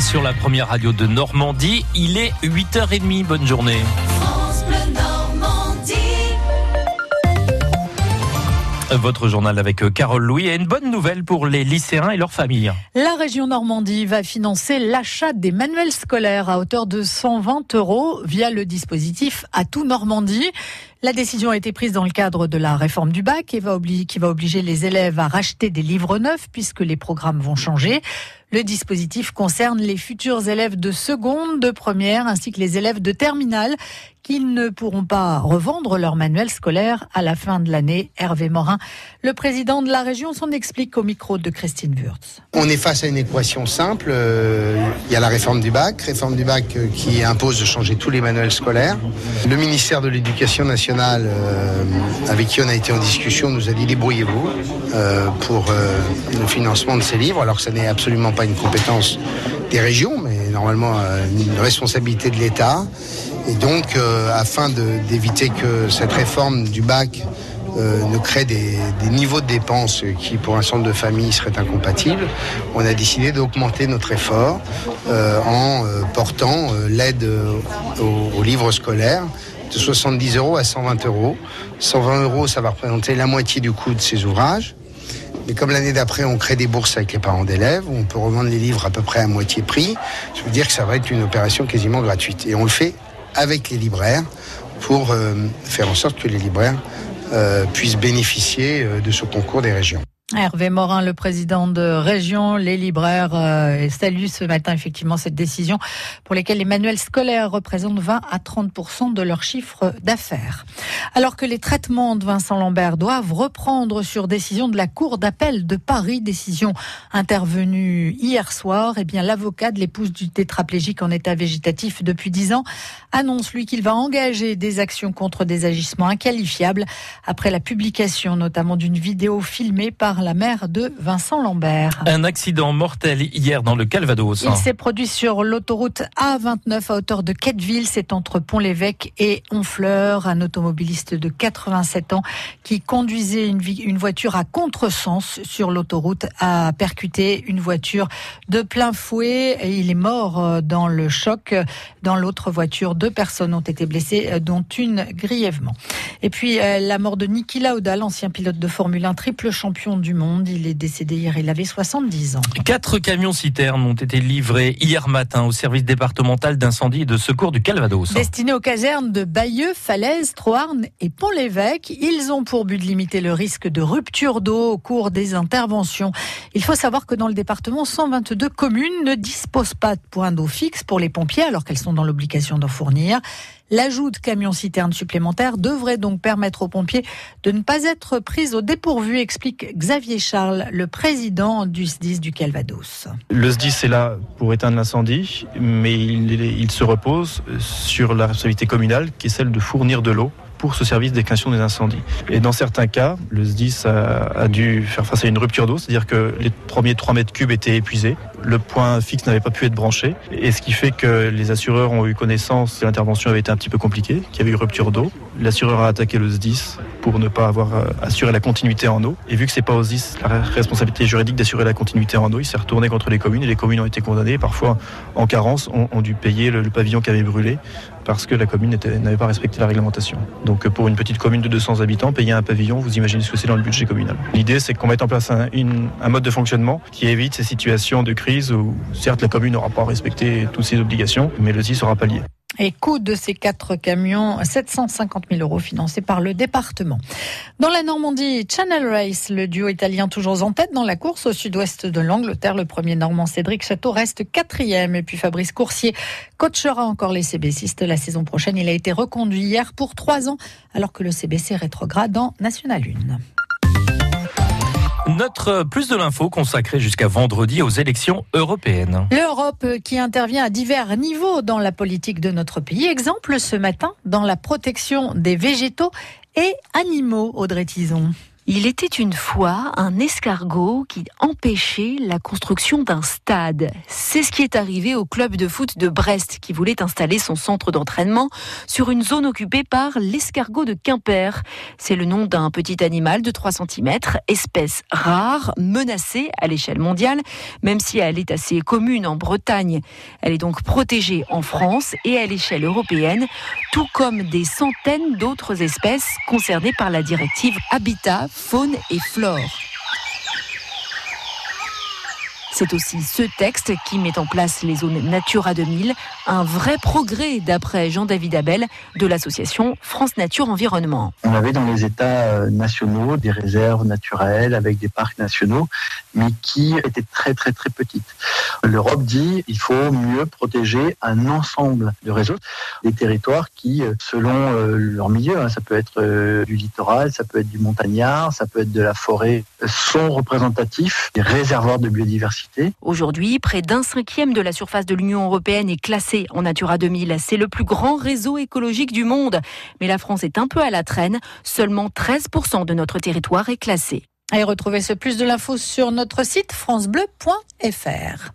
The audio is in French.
sur la première radio de Normandie. Il est 8h30. Bonne journée. Votre journal avec euh, Carole Louis et une bonne nouvelle pour les lycéens et leurs familles. La région Normandie va financer l'achat des manuels scolaires à hauteur de 120 euros via le dispositif Atout Normandie. La décision a été prise dans le cadre de la réforme du bac qui va, obliger les élèves à racheter des livres neufs puisque les programmes vont changer. Le dispositif concerne les futurs élèves de seconde, de première ainsi que les élèves de terminale qui ne pourront pas revendre leur manuel scolaire à la fin de l'année. Hervé Morin, le président de la région, s'en explique au micro de Christine Wurtz. On est face à une équation simple. Euh, il y a la réforme du bac, réforme du bac euh, qui impose de changer tous les manuels scolaires. Le ministère de l'Éducation nationale, euh, avec qui on a été en discussion, nous a dit débrouillez-vous pour le financement de ces livres, alors que ce n'est absolument pas une compétence des régions, mais normalement une responsabilité de l'État. Et donc, euh, afin d'éviter que cette réforme du bac euh, ne crée des, niveaux de dépenses qui, pour un centre de famille, seraient incompatibles, on a décidé d'augmenter notre effort euh, en portant l'aide aux, livres scolaires de 70 euros à 120 euros. 120 euros, ça va représenter la moitié du coût de ces ouvrages. Mais comme l'année d'après, on crée des bourses avec les parents d'élèves, on peut revendre les livres à peu près à moitié prix, je veux dire que ça va être une opération quasiment gratuite. Et on le fait avec les libraires pour euh, faire en sorte que les libraires euh, puissent bénéficier euh, de ce concours des régions. Hervé Morin, le président de Région, les libraires euh, saluent ce matin effectivement cette décision pour lesquelles les manuels scolaires représentent 20 à 30% de leur chiffre d'affaires. Alors que les traitements de Vincent Lambert doivent reprendre sur décision de la Cour d'appel de Paris, décision intervenue hier soir, eh bien l'avocat de l'épouse du tétraplégique en état végétatif depuis 10 ans annonce lui qu'il va engager des actions contre des agissements inqualifiables après la publication notamment d'une vidéo filmée par la mère de Vincent Lambert. Un accident mortel hier dans le Calvados. Il s'est produit sur l'autoroute A29 à hauteur de Quetteville. C'est entre Pont-l'Évêque et Honfleur. Un automobiliste de 87 ans qui conduisait une, une voiture à contresens sur l'autoroute a percuté une voiture de plein fouet et il est mort euh, dans le choc. Dans l'autre voiture, deux personnes ont été blessées, euh, dont une grièvement. Et puis euh, la mort de Niki Lauda, l'ancien pilote de Formule 1, triple champion du monde. Il est décédé hier, il avait 70 ans. Quatre camions citernes ont été livrés hier matin au service départemental d'incendie et de secours du Calvados. Destinés aux casernes de Bayeux, Falaise, Troarn et Pont-l'Évêque, ils ont pour but de limiter le risque de rupture d'eau au cours des interventions. Il faut savoir que dans le département, 122 communes ne disposent pas de points d'eau fixe pour les pompiers alors qu'elles sont dans l'obligation d'en fournir. L'ajout de camions-citernes supplémentaires devrait donc permettre aux pompiers de ne pas être pris au dépourvu, explique Xavier Charles, le président du SDIS du Calvados. Le SDIS est là pour éteindre l'incendie, mais il, se repose sur la responsabilité communale qui est celle de fournir de l'eau pour ce service d'extinction des incendies. Et dans certains cas, le SDIS a, dû faire face à une rupture d'eau, c'est-à-dire que les premiers 3 mètres cubes étaient épuisés, le point fixe n'avait pas pu être branché, et ce qui fait que les assureurs ont eu connaissance que l'intervention avait été un petit peu compliquée, qu'il y avait eu rupture d'eau. L'assureur a attaqué le SDIS pour ne pas avoir euh, assuré la continuité en eau. Et vu que c'est pas au SDIS la responsabilité juridique d'assurer la continuité en eau, il s'est retourné contre les communes et les communes ont été condamnées, parfois en carence, ont, dû payer le pavillon qui avait brûlé parce que la commune n'avait pas respecté la réglementation. Donc pour une petite commune de 200 habitants, payer un pavillon, vous imaginez ce que c'est dans le budget communal. L'idée, c'est qu'on mette en place un, un, mode de fonctionnement qui évite ces situations de crise où certes la commune n'aura pas respecté toutes ses obligations, mais le sera sera lié. Et coût de ces quatre camions, 750 000 euros financés par le département. Dans la Normandie, Channel Race, le duo italien toujours en tête dans la course au sud-ouest de l'Angleterre. Le premier Normand Cédric Château reste quatrième. Et puis Fabrice Coursier coachera encore les CBCistes la saison prochaine. Il a été reconduit hier pour trois ans alors que le CBC rétrograde en National 1. Notre plus de l'info consacrée jusqu'à vendredi aux élections européennes. L'Europe qui intervient à divers niveaux dans la politique de notre pays. Exemple ce matin dans la protection des végétaux et animaux, Audrey Tison. Il était une fois un escargot qui empêchait la construction d'un stade. C'est ce qui est arrivé au club de foot de Brest qui voulait installer son centre d'entraînement sur une zone occupée par l'escargot de Quimper. C'est le nom d'un petit animal de 3 cm, espèce rare, menacée à l'échelle mondiale, même si elle est assez commune en Bretagne. Elle est donc protégée en France et à l'échelle européenne, tout comme des centaines d'autres espèces concernées par la directive Habitat faune et flore. C'est aussi ce texte qui met en place les zones Natura 2000, un vrai progrès d'après Jean-David Abel de l'association France Nature Environnement. On avait dans les États euh, nationaux des réserves naturelles avec des parcs nationaux, mais qui étaient très très très petites. L'Europe dit il faut mieux protéger un ensemble de réseaux, des territoires qui, euh, selon euh, leur milieu, hein, ça peut être du littoral, ça peut être du montagnard, ça peut être de la forêt, sont représentatifs des réservoirs de biodiversité Aujourd'hui, près d'un cinquième de la surface de l'Union européenne est classée en Natura 2000. C'est le plus grand réseau écologique du monde. Mais la France est un peu à la traîne. Seulement 13% de notre territoire est classé. Et retrouvez ce plus de l'info sur notre site francebleu.fr.